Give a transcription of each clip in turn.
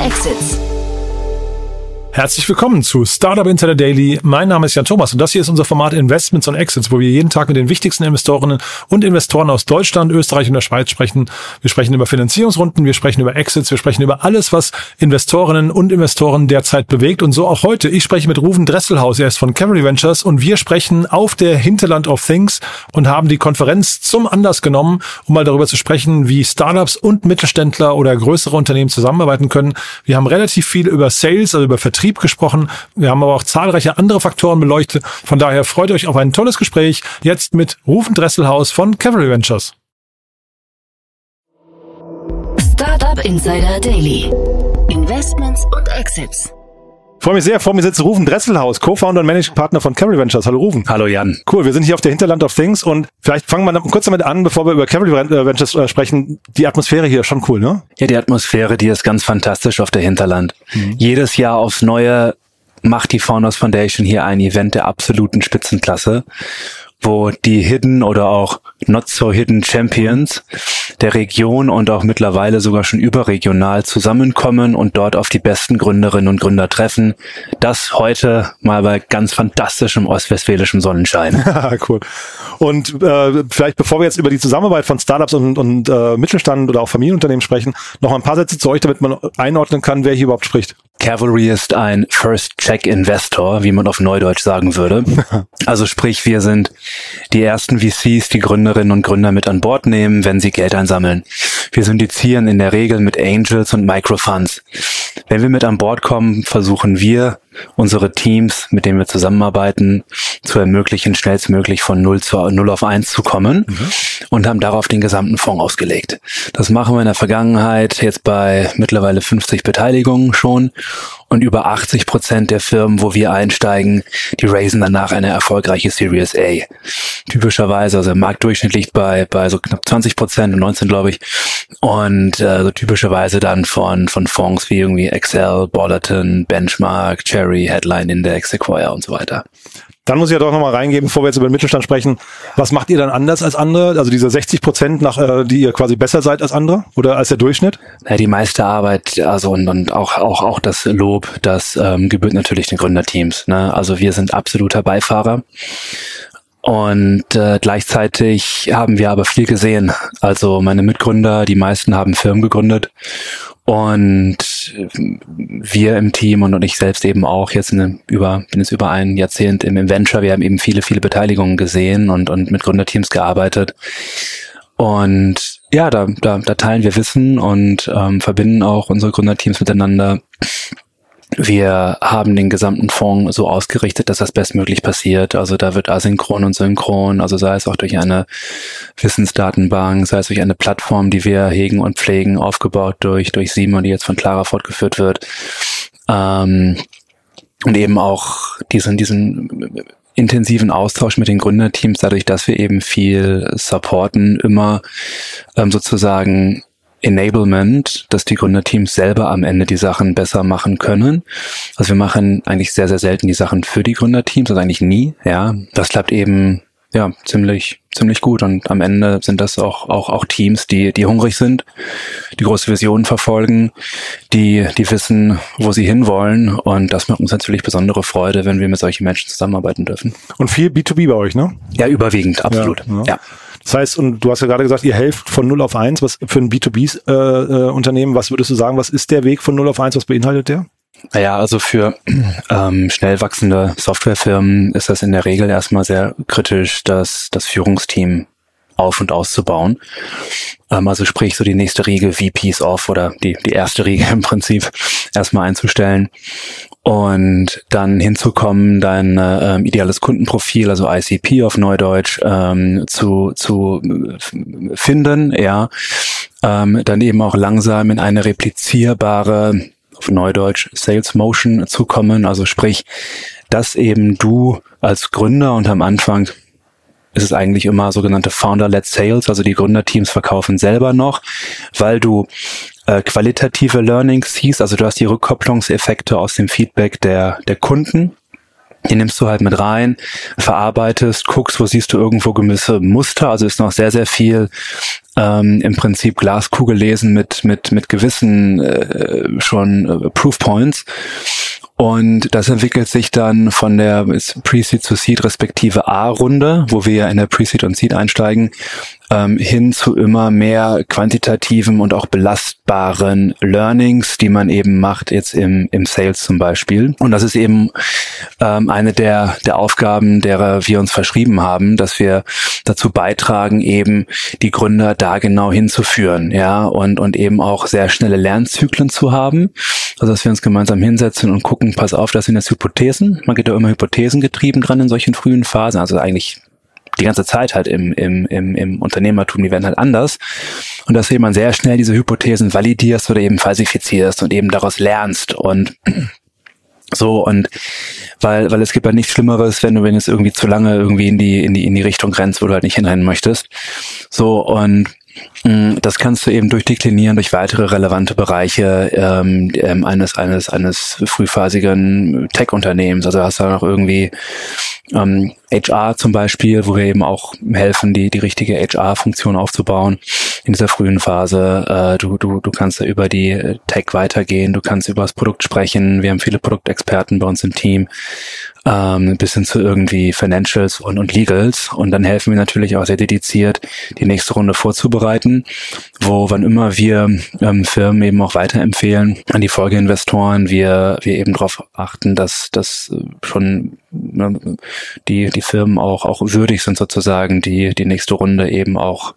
Exits. Herzlich willkommen zu Startup Insider Daily. Mein Name ist Jan Thomas und das hier ist unser Format Investments und Exits, wo wir jeden Tag mit den wichtigsten Investorinnen und Investoren aus Deutschland, Österreich und der Schweiz sprechen. Wir sprechen über Finanzierungsrunden, wir sprechen über Exits, wir sprechen über alles, was Investorinnen und Investoren derzeit bewegt. Und so auch heute. Ich spreche mit Ruven Dresselhaus, er ist von Cavalry Ventures und wir sprechen auf der Hinterland of Things und haben die Konferenz zum Anlass genommen, um mal darüber zu sprechen, wie Startups und Mittelständler oder größere Unternehmen zusammenarbeiten können. Wir haben relativ viel über Sales, also über Vertrieb Vertrieb gesprochen. Wir haben aber auch zahlreiche andere Faktoren beleuchtet. Von daher freut euch auf ein tolles Gespräch jetzt mit Rufen Dresselhaus von Cavalry Ventures. Startup Insider Daily. Investments und Exits. Freue mich sehr. Vor mir sitzt Rufen Dresselhaus, Co-Founder und Managing Partner von Cavalry Ventures. Hallo Rufen. Hallo Jan. Cool, wir sind hier auf der Hinterland of Things und vielleicht fangen wir kurz damit an, bevor wir über Cavalry äh, Ventures äh, sprechen. Die Atmosphäre hier ist schon cool, ne? Ja, die Atmosphäre, die ist ganz fantastisch auf der Hinterland. Mhm. Jedes Jahr aufs Neue macht die Founders Foundation hier ein Event der absoluten Spitzenklasse wo die Hidden oder auch Not So Hidden Champions der Region und auch mittlerweile sogar schon überregional zusammenkommen und dort auf die besten Gründerinnen und Gründer treffen. Das heute mal bei ganz fantastischem ostwestfälischem Sonnenschein. cool. Und äh, vielleicht bevor wir jetzt über die Zusammenarbeit von Startups und, und äh, Mittelstand oder auch Familienunternehmen sprechen, noch ein paar Sätze zu euch, damit man einordnen kann, wer hier überhaupt spricht. Cavalry ist ein First-Check-Investor, wie man auf Neudeutsch sagen würde. Also sprich, wir sind die ersten VCs, die Gründerinnen und Gründer mit an Bord nehmen, wenn sie Geld einsammeln. Wir syndizieren in der Regel mit Angels und Microfunds. Wenn wir mit an Bord kommen, versuchen wir, unsere Teams, mit denen wir zusammenarbeiten, zu ermöglichen, schnellstmöglich von 0 zu 0 auf 1 zu kommen mhm. und haben darauf den gesamten Fonds ausgelegt. Das machen wir in der Vergangenheit jetzt bei mittlerweile 50 Beteiligungen schon und über 80 Prozent der Firmen, wo wir einsteigen, die raisen danach eine erfolgreiche Series A. Typischerweise, also Marktdurchschnitt liegt bei, bei so knapp 20 Prozent und 19 glaube ich. Und äh, so typischerweise dann von, von Fonds wie irgendwie Excel, Bollerton, Benchmark, Cherry, Headline Index, Sequoia und so weiter. Dann muss ich ja doch nochmal reingeben, bevor wir jetzt über den Mittelstand sprechen. Was macht ihr dann anders als andere? Also diese 60 Prozent, nach, äh, die ihr quasi besser seid als andere oder als der Durchschnitt? Ja, die meiste Arbeit, also und, und auch, auch, auch das Lob, das ähm, gebührt natürlich den Gründerteams. Ne? Also wir sind absoluter Beifahrer. Und äh, gleichzeitig haben wir aber viel gesehen. Also meine Mitgründer, die meisten haben Firmen gegründet und wir im Team und, ich selbst eben auch jetzt in, über, bin jetzt über ein Jahrzehnt im Venture. Wir haben eben viele, viele Beteiligungen gesehen und, und mit Gründerteams gearbeitet. Und ja, da, da, da teilen wir Wissen und ähm, verbinden auch unsere Gründerteams miteinander. Wir haben den gesamten Fonds so ausgerichtet, dass das bestmöglich passiert. Also da wird asynchron und synchron, also sei es auch durch eine Wissensdatenbank, sei es durch eine Plattform, die wir hegen und pflegen, aufgebaut durch, durch Simon, die jetzt von Clara fortgeführt wird. Ähm, und eben auch diesen, diesen intensiven Austausch mit den Gründerteams, dadurch, dass wir eben viel supporten, immer ähm, sozusagen Enablement, dass die Gründerteams selber am Ende die Sachen besser machen können. Also wir machen eigentlich sehr, sehr selten die Sachen für die Gründerteams, also eigentlich nie, ja. Das klappt eben, ja, ziemlich, ziemlich gut und am Ende sind das auch, auch, auch Teams, die, die hungrig sind, die große Visionen verfolgen, die, die wissen, wo sie hinwollen und das macht uns natürlich besondere Freude, wenn wir mit solchen Menschen zusammenarbeiten dürfen. Und viel B2B bei euch, ne? Ja, überwiegend, absolut, ja. ja. ja. Das heißt, und du hast ja gerade gesagt, ihr helft von 0 auf 1, was für ein B2B-Unternehmen, äh, äh was würdest du sagen, was ist der Weg von 0 auf 1, was beinhaltet der? Naja, also für ähm, schnell wachsende Softwarefirmen ist das in der Regel erstmal sehr kritisch, dass das Führungsteam auf- und auszubauen. Ähm, also sprich, so die nächste Riege VPs off oder die, die erste Riege im Prinzip erstmal einzustellen und dann hinzukommen, dein äh, ideales Kundenprofil, also ICP auf Neudeutsch, ähm, zu, zu finden, ja, ähm, dann eben auch langsam in eine replizierbare, auf Neudeutsch, Sales Motion zu kommen, also sprich, dass eben du als Gründer und am Anfang ist es eigentlich immer sogenannte Founder-led Sales, also die Gründerteams verkaufen selber noch, weil du äh, qualitative Learnings siehst, also du hast die Rückkopplungseffekte aus dem Feedback der, der Kunden die nimmst du halt mit rein, verarbeitest, guckst, wo siehst du irgendwo gewisse Muster. Also ist noch sehr, sehr viel ähm, im Prinzip Glaskugel lesen mit, mit, mit gewissen äh, schon äh, Proof Points. Und das entwickelt sich dann von der Pre-Seed zu Seed respektive A-Runde, wo wir ja in der Pre-Seed und Seed einsteigen, ähm, hin zu immer mehr quantitativen und auch belastbaren Learnings, die man eben macht, jetzt im, im Sales zum Beispiel. Und das ist eben ähm, eine der, der Aufgaben, derer wir uns verschrieben haben, dass wir dazu beitragen, eben die Gründer da genau hinzuführen, ja, und, und eben auch sehr schnelle Lernzyklen zu haben. Also dass wir uns gemeinsam hinsetzen und gucken, pass auf, das sind jetzt Hypothesen. Man geht ja immer hypothesengetrieben dran in solchen frühen Phasen, also eigentlich die ganze Zeit halt im, im, im, im Unternehmertum, die werden halt anders. Und dass du eben sehr schnell diese Hypothesen validierst oder eben falsifizierst und eben daraus lernst und so und weil weil es gibt ja nichts Schlimmeres, wenn du wenn es irgendwie zu lange irgendwie in die in die in die Richtung rennst, wo du halt nicht hinrennen möchtest. So und mm, das kannst du eben durchdeklinieren durch weitere relevante Bereiche ähm, ähm eines eines eines frühphasigen Tech-Unternehmens. Also hast du da noch irgendwie ähm, HR zum Beispiel, wo wir eben auch helfen, die, die richtige HR-Funktion aufzubauen in dieser frühen Phase. Äh, du, du, du kannst über die Tech weitergehen, du kannst über das Produkt sprechen. Wir haben viele Produktexperten bei uns im Team, ähm, bis hin zu irgendwie Financials und, und Legals. Und dann helfen wir natürlich auch sehr dediziert, die nächste Runde vorzubereiten, wo wann immer wir ähm, Firmen eben auch weiterempfehlen an die Folgeinvestoren, wir, wir eben darauf achten, dass das schon ne, die, die Firmen auch, auch würdig sind sozusagen, die, die nächste Runde eben auch,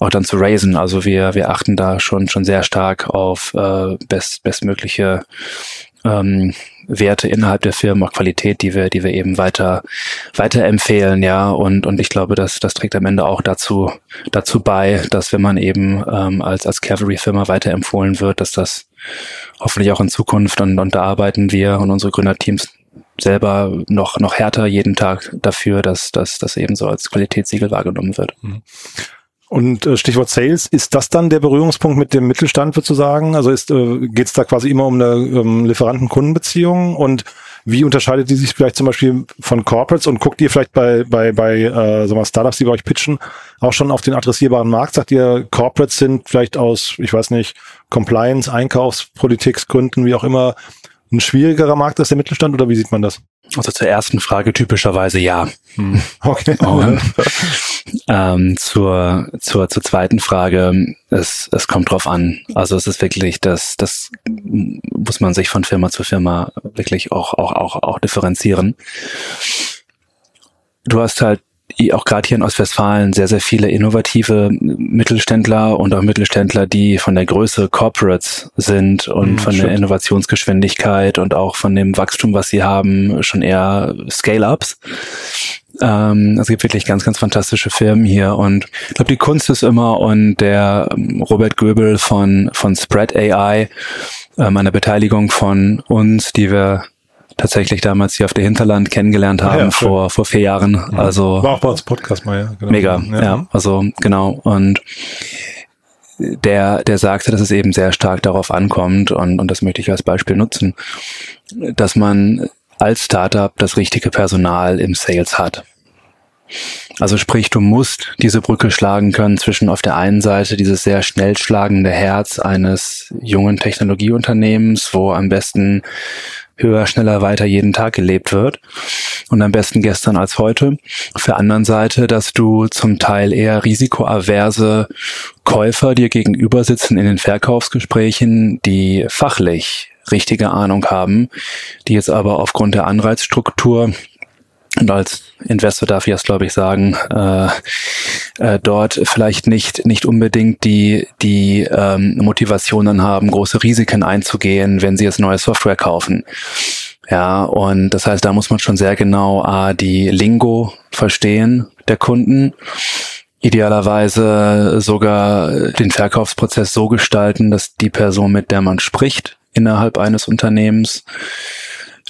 auch dann zu raisen. Also wir, wir achten da schon, schon sehr stark auf äh, best, bestmögliche ähm, Werte innerhalb der Firmen, auch Qualität, die wir, die wir eben weiter, weiter empfehlen, ja. Und, und ich glaube, dass das trägt am Ende auch dazu, dazu bei, dass wenn man eben ähm, als, als Cavalry-Firma weiterempfohlen wird, dass das hoffentlich auch in Zukunft und, und da arbeiten wir und unsere Gründerteams selber noch, noch härter jeden Tag dafür, dass, dass das eben so als Qualitätssiegel wahrgenommen wird. Mhm. Und äh, Stichwort Sales, ist das dann der Berührungspunkt mit dem Mittelstand, würdest du sagen? Also ist äh, geht es da quasi immer um eine ähm, Lieferanten-Kunden-Beziehung und wie unterscheidet die sich vielleicht zum Beispiel von Corporates und guckt ihr vielleicht bei, bei, bei äh, sagen wir Startups, die bei euch pitchen, auch schon auf den adressierbaren Markt? Sagt ihr, Corporates sind vielleicht aus, ich weiß nicht, Compliance, Einkaufspolitiksgründen, wie auch immer, ein schwierigerer Markt als der Mittelstand oder wie sieht man das? Also zur ersten Frage typischerweise ja. Hm. Okay. Und, ähm, zur, zur, zur zweiten Frage, es, es kommt drauf an. Also es ist wirklich, das, das muss man sich von Firma zu Firma wirklich auch, auch, auch, auch differenzieren. Du hast halt auch gerade hier in Ostwestfalen sehr, sehr viele innovative Mittelständler und auch Mittelständler, die von der Größe Corporates sind und mhm, von stimmt. der Innovationsgeschwindigkeit und auch von dem Wachstum, was sie haben, schon eher Scale-Ups. Ähm, es gibt wirklich ganz, ganz fantastische Firmen hier und ich glaube, die Kunst ist immer und der ähm, Robert Göbel von, von Spread AI, ähm, eine Beteiligung von uns, die wir tatsächlich damals hier auf der Hinterland kennengelernt haben, ah, ja, vor, vor vier Jahren. Ja. Also, War auch bei uns Podcast mal, ja. Genau. Mega, ja. ja. Also genau. Und der, der sagte, dass es eben sehr stark darauf ankommt, und, und das möchte ich als Beispiel nutzen, dass man als Startup das richtige Personal im Sales hat. Also sprich, du musst diese Brücke schlagen können zwischen auf der einen Seite dieses sehr schnell schlagende Herz eines jungen Technologieunternehmens, wo am besten höher, schneller, weiter jeden Tag gelebt wird. Und am besten gestern als heute. Auf der anderen Seite, dass du zum Teil eher risikoaverse Käufer dir gegenüber sitzen in den Verkaufsgesprächen, die fachlich richtige Ahnung haben, die jetzt aber aufgrund der Anreizstruktur und als Investor darf ich das, glaube ich, sagen, äh, äh, dort vielleicht nicht nicht unbedingt die die ähm, Motivation dann haben, große Risiken einzugehen, wenn sie jetzt neue Software kaufen. Ja, und das heißt, da muss man schon sehr genau äh, die Lingo verstehen der Kunden. Idealerweise sogar den Verkaufsprozess so gestalten, dass die Person, mit der man spricht, innerhalb eines Unternehmens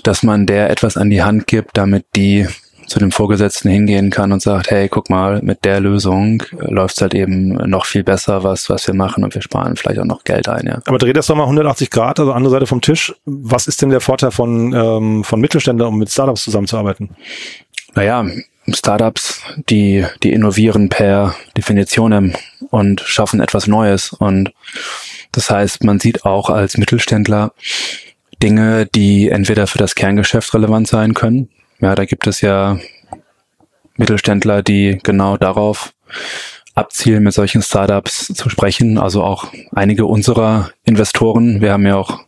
dass man der etwas an die Hand gibt, damit die zu dem Vorgesetzten hingehen kann und sagt, hey, guck mal, mit der Lösung läuft's halt eben noch viel besser, was, was wir machen und wir sparen vielleicht auch noch Geld ein. Ja. Aber dreh das doch mal 180 Grad, also andere Seite vom Tisch. Was ist denn der Vorteil von, ähm, von Mittelständlern, um mit Startups zusammenzuarbeiten? Naja, Startups, die, die innovieren per Definition und schaffen etwas Neues. Und das heißt, man sieht auch als Mittelständler Dinge, die entweder für das Kerngeschäft relevant sein können. Ja, da gibt es ja Mittelständler, die genau darauf abzielen, mit solchen Startups zu sprechen. Also auch einige unserer Investoren. Wir haben ja auch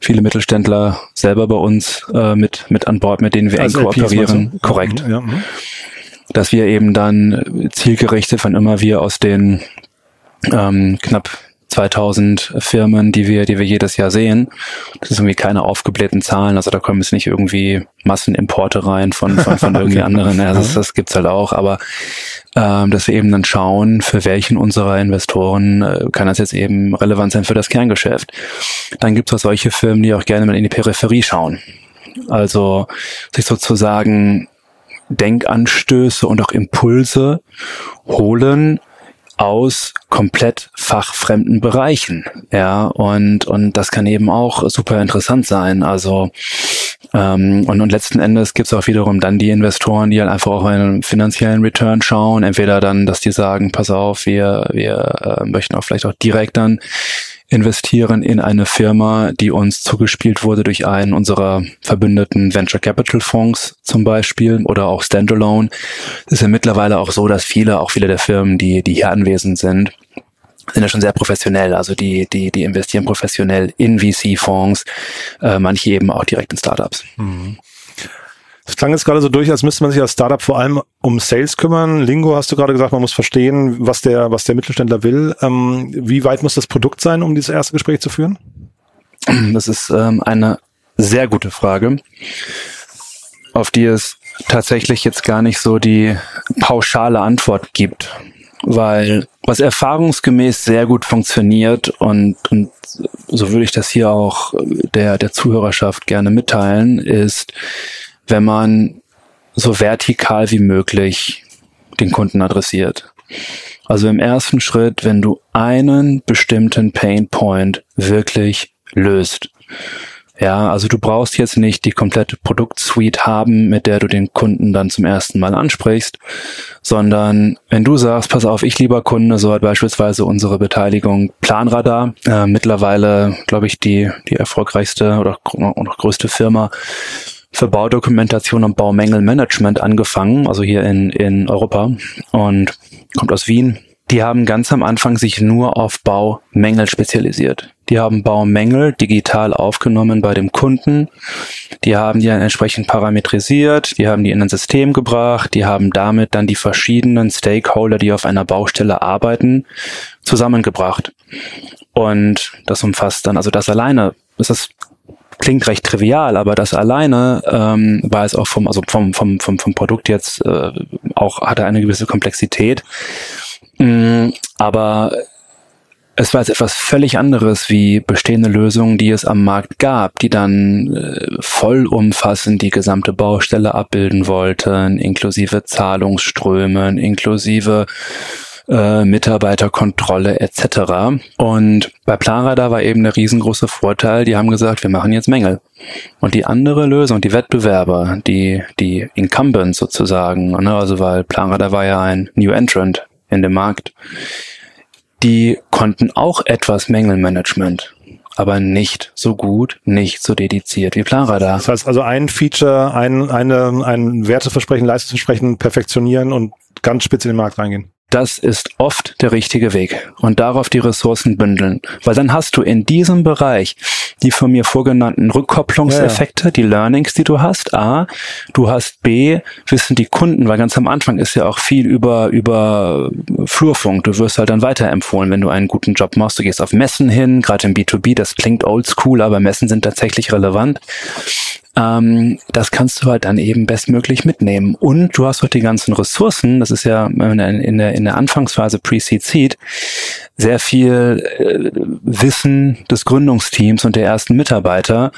viele Mittelständler selber bei uns äh, mit, mit an Bord, mit denen wir eng kooperieren. Korrekt. Ja, ja. Mhm. Dass wir eben dann zielgerichtet, wenn immer wir aus den ähm, knapp 2000 Firmen, die wir, die wir jedes Jahr sehen. Das ist irgendwie keine aufgeblähten Zahlen, also da kommen jetzt nicht irgendwie Massenimporte rein von, von, von irgendwie okay. anderen. Ja, das, das gibt's halt auch, aber ähm, dass wir eben dann schauen, für welchen unserer Investoren äh, kann das jetzt eben relevant sein für das Kerngeschäft. Dann gibt's auch solche Firmen, die auch gerne mal in die Peripherie schauen. Also sich sozusagen Denkanstöße und auch Impulse holen aus komplett fachfremden Bereichen. Ja, und, und das kann eben auch super interessant sein. Also, ähm, und, und letzten Endes gibt es auch wiederum dann die Investoren, die halt einfach auch einen finanziellen Return schauen. Entweder dann, dass die sagen, pass auf, wir, wir äh, möchten auch vielleicht auch direkt dann investieren in eine Firma, die uns zugespielt wurde durch einen unserer verbündeten Venture Capital Fonds zum Beispiel oder auch Standalone. Es ist ja mittlerweile auch so, dass viele, auch viele der Firmen, die, die hier anwesend sind, sind ja schon sehr professionell. Also die, die, die investieren professionell in VC-Fonds, äh, manche eben auch direkt in Startups. Mhm. Es klang jetzt gerade so durch, als müsste man sich als Startup vor allem um Sales kümmern. Lingo hast du gerade gesagt, man muss verstehen, was der, was der Mittelständler will. Ähm, wie weit muss das Produkt sein, um dieses erste Gespräch zu führen? Das ist ähm, eine sehr gute Frage, auf die es tatsächlich jetzt gar nicht so die pauschale Antwort gibt. Weil was erfahrungsgemäß sehr gut funktioniert und, und so würde ich das hier auch der, der Zuhörerschaft gerne mitteilen, ist, wenn man so vertikal wie möglich den Kunden adressiert. Also im ersten Schritt, wenn du einen bestimmten Pain Point wirklich löst. Ja, also du brauchst jetzt nicht die komplette Produktsuite haben, mit der du den Kunden dann zum ersten Mal ansprichst, sondern wenn du sagst, pass auf, ich lieber Kunde, so hat beispielsweise unsere Beteiligung Planradar, äh, mittlerweile, glaube ich, die, die erfolgreichste oder noch größte Firma für Baudokumentation und Baumängelmanagement angefangen, also hier in, in Europa und kommt aus Wien. Die haben ganz am Anfang sich nur auf Baumängel spezialisiert. Die haben Baumängel digital aufgenommen bei dem Kunden. Die haben die dann entsprechend parametrisiert. Die haben die in ein System gebracht. Die haben damit dann die verschiedenen Stakeholder, die auf einer Baustelle arbeiten, zusammengebracht. Und das umfasst dann, also das alleine, das ist klingt recht trivial, aber das alleine ähm, war es auch vom, also vom, vom, vom, vom Produkt jetzt äh, auch hatte eine gewisse Komplexität. Mm, aber es war jetzt etwas völlig anderes wie bestehende Lösungen, die es am Markt gab, die dann äh, vollumfassend die gesamte Baustelle abbilden wollten, inklusive Zahlungsströmen, inklusive äh, Mitarbeiterkontrolle etc. Und bei Planradar war eben der riesengroße Vorteil, die haben gesagt, wir machen jetzt Mängel. Und die andere Lösung, die Wettbewerber, die, die Incumbents sozusagen, ne, also weil Planradar war ja ein New Entrant in dem Markt, die konnten auch etwas Mängelmanagement aber nicht so gut, nicht so dediziert wie Planradar. Das heißt also ein Feature, ein, eine, ein Werteversprechen, Leistungsversprechen perfektionieren und ganz spitz in den Markt reingehen. Das ist oft der richtige Weg und darauf die Ressourcen bündeln, weil dann hast du in diesem Bereich die von mir vorgenannten Rückkopplungseffekte, ja, ja. die Learnings, die du hast. A, du hast B, wissen die Kunden, weil ganz am Anfang ist ja auch viel über über Flurfunk. Du wirst halt dann weiterempfohlen, wenn du einen guten Job machst. Du gehst auf Messen hin, gerade im B2B, das klingt oldschool, aber Messen sind tatsächlich relevant. Ähm, das kannst du halt dann eben bestmöglich mitnehmen. Und du hast auch die ganzen Ressourcen, das ist ja in der, in der Anfangsphase Pre-Seed Seed, sehr viel äh, Wissen des Gründungsteams und der ersten Mitarbeiter,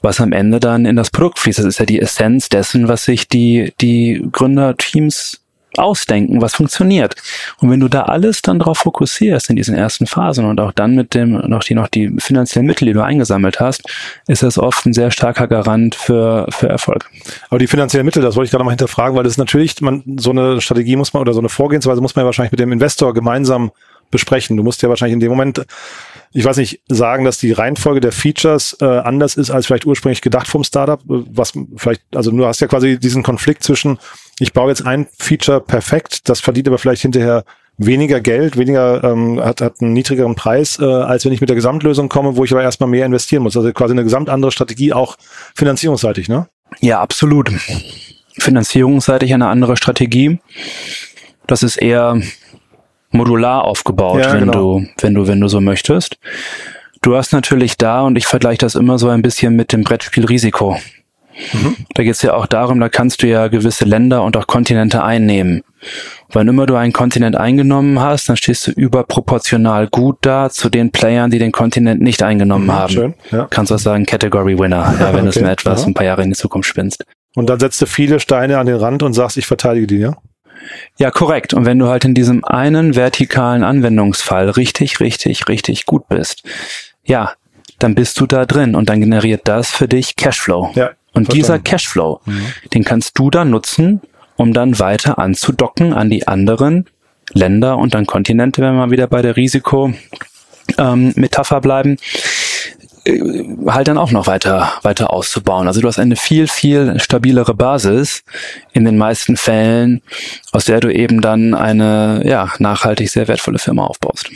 was am Ende dann in das Produkt fließt. Das ist ja die Essenz dessen, was sich die, die Gründerteams ausdenken, was funktioniert. Und wenn du da alles dann drauf fokussierst in diesen ersten Phasen und auch dann mit dem noch die noch die finanziellen Mittel, die du eingesammelt hast, ist das oft ein sehr starker Garant für für Erfolg. Aber die finanziellen Mittel, das wollte ich gerade mal hinterfragen, weil das ist natürlich man so eine Strategie muss man oder so eine Vorgehensweise muss man ja wahrscheinlich mit dem Investor gemeinsam besprechen. Du musst ja wahrscheinlich in dem Moment ich weiß nicht, sagen, dass die Reihenfolge der Features äh, anders ist als vielleicht ursprünglich gedacht vom Startup, was vielleicht, also du hast ja quasi diesen Konflikt zwischen ich baue jetzt ein Feature perfekt, das verdient aber vielleicht hinterher weniger Geld, weniger ähm, hat, hat einen niedrigeren Preis, äh, als wenn ich mit der Gesamtlösung komme, wo ich aber erstmal mehr investieren muss. Also quasi eine gesamt andere Strategie, auch finanzierungsseitig, ne? Ja, absolut. Finanzierungsseitig eine andere Strategie. Das ist eher modular aufgebaut, ja, wenn genau. du, wenn du, wenn du so möchtest. Du hast natürlich da, und ich vergleiche das immer so ein bisschen mit dem Brettspiel Risiko. Mhm. Da geht es ja auch darum, da kannst du ja gewisse Länder und auch Kontinente einnehmen. Wann immer du einen Kontinent eingenommen hast, dann stehst du überproportional gut da zu den Playern, die den Kontinent nicht eingenommen mhm, haben. Schön, ja. Kannst du auch sagen, Category Winner, ja, wenn okay, du es mir etwas ja. ein paar Jahre in die Zukunft spinnst. Und dann setzt du viele Steine an den Rand und sagst, ich verteidige die, ja? Ja, korrekt. Und wenn du halt in diesem einen vertikalen Anwendungsfall richtig, richtig, richtig gut bist, ja, dann bist du da drin und dann generiert das für dich Cashflow. Ja, und Verstanden. dieser Cashflow, mhm. den kannst du dann nutzen, um dann weiter anzudocken an die anderen Länder und dann Kontinente, wenn wir wieder bei der Risiko-Metapher ähm, bleiben, äh, halt dann auch noch weiter, weiter auszubauen. Also du hast eine viel, viel stabilere Basis in den meisten Fällen, aus der du eben dann eine, ja, nachhaltig sehr wertvolle Firma aufbaust.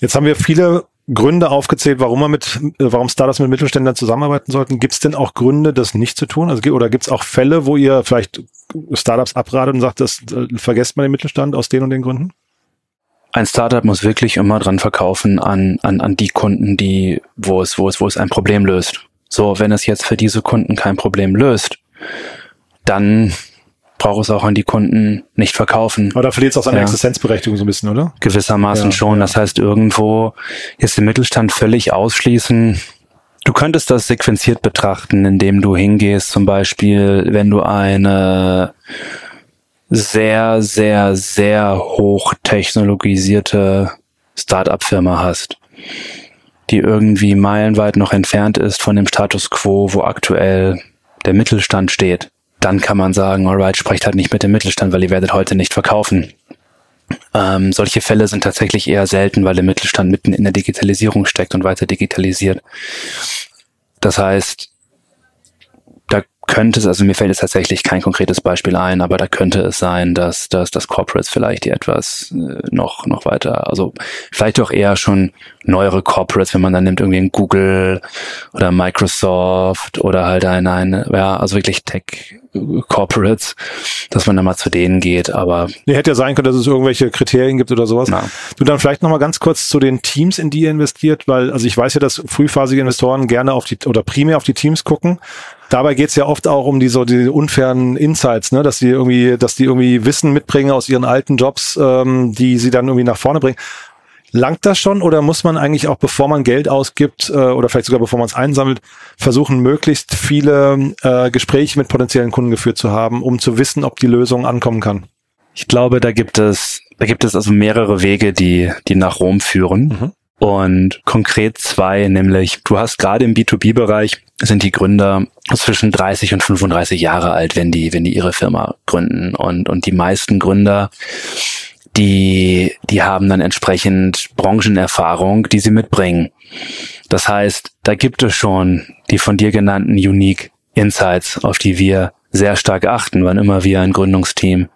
Jetzt haben wir viele Gründe aufgezählt, warum man mit, äh, warum Startups mit Mittelständlern zusammenarbeiten sollten. Gibt es denn auch Gründe, das nicht zu tun? Also oder gibt es auch Fälle, wo ihr vielleicht Startups abratet und sagt, das äh, vergesst man den Mittelstand aus den und den Gründen? Ein Startup muss wirklich immer dran verkaufen an, an, an die Kunden, die, wo es, wo es, wo es ein Problem löst. So, wenn es jetzt für diese Kunden kein Problem löst, dann braucht es auch an die Kunden nicht verkaufen. Aber da verliert es auch seine ja. Existenzberechtigung so ein bisschen, oder? Gewissermaßen ja, schon. Das heißt, irgendwo jetzt den Mittelstand völlig ausschließen. Du könntest das sequenziert betrachten, indem du hingehst, zum Beispiel, wenn du eine sehr, sehr, sehr hoch technologisierte Start-up-Firma hast, die irgendwie meilenweit noch entfernt ist von dem Status quo, wo aktuell der Mittelstand steht dann kann man sagen, alright, sprecht halt nicht mit dem Mittelstand, weil ihr werdet heute nicht verkaufen. Ähm, solche Fälle sind tatsächlich eher selten, weil der Mittelstand mitten in der Digitalisierung steckt und weiter digitalisiert. Das heißt, da könnte es, also mir fällt jetzt tatsächlich kein konkretes Beispiel ein, aber da könnte es sein, dass, dass, dass Corporates vielleicht die etwas äh, noch, noch weiter, also vielleicht auch eher schon neuere Corporates, wenn man dann nimmt irgendwie ein Google oder Microsoft oder halt ein, ein ja, also wirklich Tech Corporates, dass man dann mal zu denen geht, aber. Nee, hätte ja sein können, dass es irgendwelche Kriterien gibt oder sowas. Na. Du dann vielleicht nochmal ganz kurz zu den Teams, in die ihr investiert, weil, also ich weiß ja, dass frühphasige Investoren gerne auf die, oder primär auf die Teams gucken. Dabei geht's ja oft auch um die so die unfairen Insights, ne, dass die irgendwie, dass die irgendwie Wissen mitbringen aus ihren alten Jobs, ähm, die sie dann irgendwie nach vorne bringen. Langt das schon oder muss man eigentlich auch, bevor man Geld ausgibt äh, oder vielleicht sogar bevor man es einsammelt, versuchen, möglichst viele äh, Gespräche mit potenziellen Kunden geführt zu haben, um zu wissen, ob die Lösung ankommen kann? Ich glaube, da gibt es, da gibt es also mehrere Wege, die, die nach Rom führen. Mhm. Und konkret zwei, nämlich du hast gerade im B2B-Bereich sind die Gründer zwischen 30 und 35 Jahre alt, wenn die, wenn die ihre Firma gründen. Und, und die meisten Gründer die, die haben dann entsprechend Branchenerfahrung, die sie mitbringen. Das heißt, da gibt es schon die von dir genannten Unique Insights, auf die wir sehr stark achten, wann immer wir ein Gründungsteam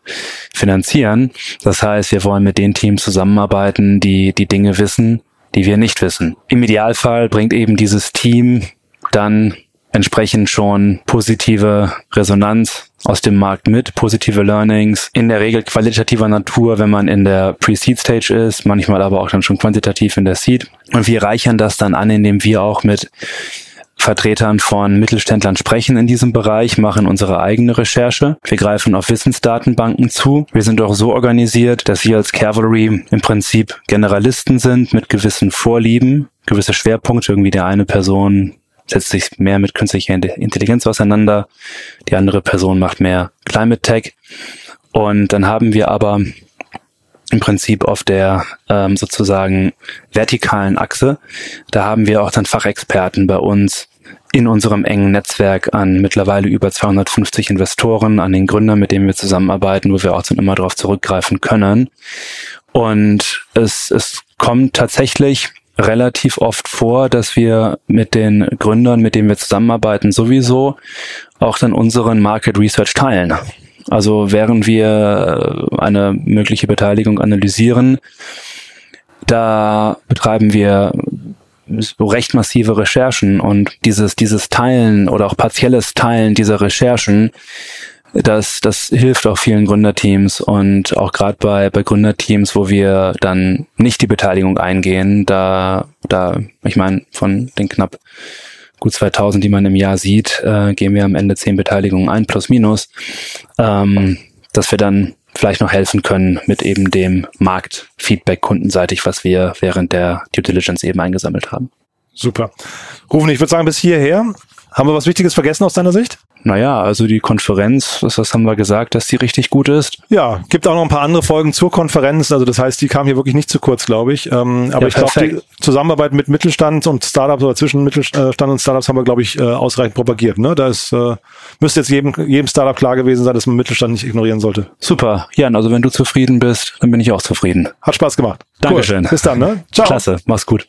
finanzieren. Das heißt, wir wollen mit den Teams zusammenarbeiten, die die Dinge wissen, die wir nicht wissen. Im Idealfall bringt eben dieses Team dann entsprechend schon positive Resonanz aus dem Markt mit, positive Learnings, in der Regel qualitativer Natur, wenn man in der Pre-Seed-Stage ist, manchmal aber auch dann schon quantitativ in der Seed. Und wir reichern das dann an, indem wir auch mit Vertretern von Mittelständlern sprechen in diesem Bereich, machen unsere eigene Recherche. Wir greifen auf Wissensdatenbanken zu. Wir sind auch so organisiert, dass wir als Cavalry im Prinzip Generalisten sind mit gewissen Vorlieben, gewisse Schwerpunkte. Irgendwie der eine Person setzt sich mehr mit künstlicher Intelligenz auseinander, die andere Person macht mehr Climate Tech. Und dann haben wir aber im Prinzip auf der ähm, sozusagen vertikalen Achse. Da haben wir auch dann Fachexperten bei uns in unserem engen Netzwerk an mittlerweile über 250 Investoren, an den Gründern, mit denen wir zusammenarbeiten, wo wir auch dann immer darauf zurückgreifen können. Und es, es kommt tatsächlich relativ oft vor, dass wir mit den Gründern, mit denen wir zusammenarbeiten, sowieso auch dann unseren Market Research teilen. Also während wir äh, eine mögliche Beteiligung analysieren, da betreiben wir recht massive Recherchen und dieses, dieses Teilen oder auch partielles Teilen dieser Recherchen, das, das hilft auch vielen Gründerteams und auch gerade bei, bei Gründerteams, wo wir dann nicht die Beteiligung eingehen, da, da, ich meine, von den knapp gut 2000, die man im Jahr sieht, äh, gehen wir am Ende zehn Beteiligungen ein, plus minus, ähm, dass wir dann vielleicht noch helfen können mit eben dem Marktfeedback kundenseitig, was wir während der Due Diligence eben eingesammelt haben. Super. Rufen, ich würde sagen, bis hierher. Haben wir was Wichtiges vergessen aus deiner Sicht? Naja, also die Konferenz, das, haben wir gesagt, dass die richtig gut ist. Ja, gibt auch noch ein paar andere Folgen zur Konferenz. Also das heißt, die kam hier wirklich nicht zu kurz, glaube ich. Ähm, aber ja, ich glaube, die Zusammenarbeit mit Mittelstand und Startups oder zwischen Mittelstand und Startups haben wir, glaube ich, äh, ausreichend propagiert. Ne? Da ist, äh, müsste jetzt jedem, jedem Startup klar gewesen sein, dass man Mittelstand nicht ignorieren sollte. Super. Jan, also wenn du zufrieden bist, dann bin ich auch zufrieden. Hat Spaß gemacht. Dankeschön. Cool. Bis dann, ne? Ciao. Klasse. Mach's gut.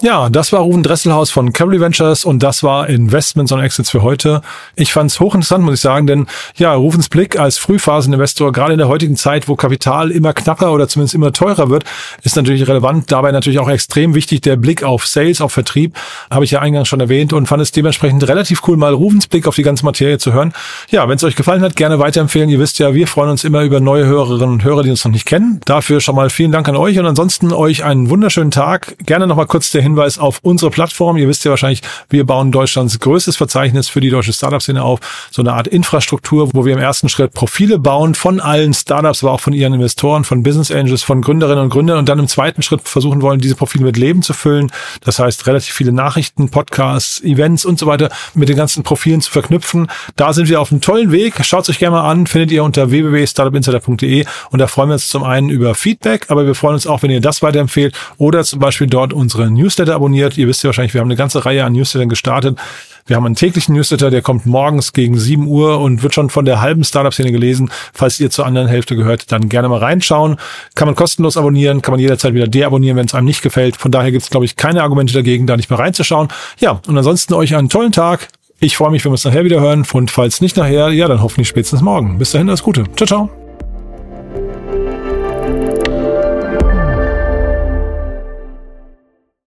Ja, das war Ruben Dresselhaus von Cavalry Ventures und das war Investments und Exits für heute. Ich fand es hochinteressant, muss ich sagen, denn ja, Rufens Blick als Frühphaseninvestor, gerade in der heutigen Zeit, wo Kapital immer knapper oder zumindest immer teurer wird, ist natürlich relevant. Dabei natürlich auch extrem wichtig der Blick auf Sales, auf Vertrieb, habe ich ja eingangs schon erwähnt und fand es dementsprechend relativ cool, mal Rufens Blick auf die ganze Materie zu hören. Ja, wenn es euch gefallen hat, gerne weiterempfehlen. Ihr wisst ja, wir freuen uns immer über neue Hörerinnen und Hörer, die uns noch nicht kennen. Dafür schon mal vielen Dank an euch und ansonsten euch einen wunderschönen Tag. Gerne nochmal kurz der Hinweis auf unsere Plattform. Ihr wisst ja wahrscheinlich, wir bauen Deutschlands größtes Verzeichnis für die deutsche Startup-Szene auf. So eine Art Infrastruktur, wo wir im ersten Schritt Profile bauen von allen Startups, aber auch von ihren Investoren, von Business Angels, von Gründerinnen und Gründern und dann im zweiten Schritt versuchen wollen, diese Profile mit Leben zu füllen. Das heißt, relativ viele Nachrichten, Podcasts, Events und so weiter mit den ganzen Profilen zu verknüpfen. Da sind wir auf einem tollen Weg. Schaut euch gerne mal an. Findet ihr unter www.startupinsider.de und da freuen wir uns zum einen über Feedback, aber wir freuen uns auch, wenn ihr das weiterempfehlt oder zum Beispiel dort unsere Newsletter abonniert. Ihr wisst ja wahrscheinlich, wir haben eine ganze Reihe an Newslettern gestartet. Wir haben einen täglichen Newsletter, der kommt morgens gegen 7 Uhr und wird schon von der halben Startup-Szene gelesen. Falls ihr zur anderen Hälfte gehört, dann gerne mal reinschauen. Kann man kostenlos abonnieren, kann man jederzeit wieder deabonnieren, wenn es einem nicht gefällt. Von daher gibt es, glaube ich, keine Argumente dagegen, da nicht mehr reinzuschauen. Ja, und ansonsten euch einen tollen Tag. Ich freue mich, wenn wir uns nachher wieder hören. Und falls nicht nachher, ja, dann hoffentlich spätestens morgen. Bis dahin, alles Gute. Ciao, ciao.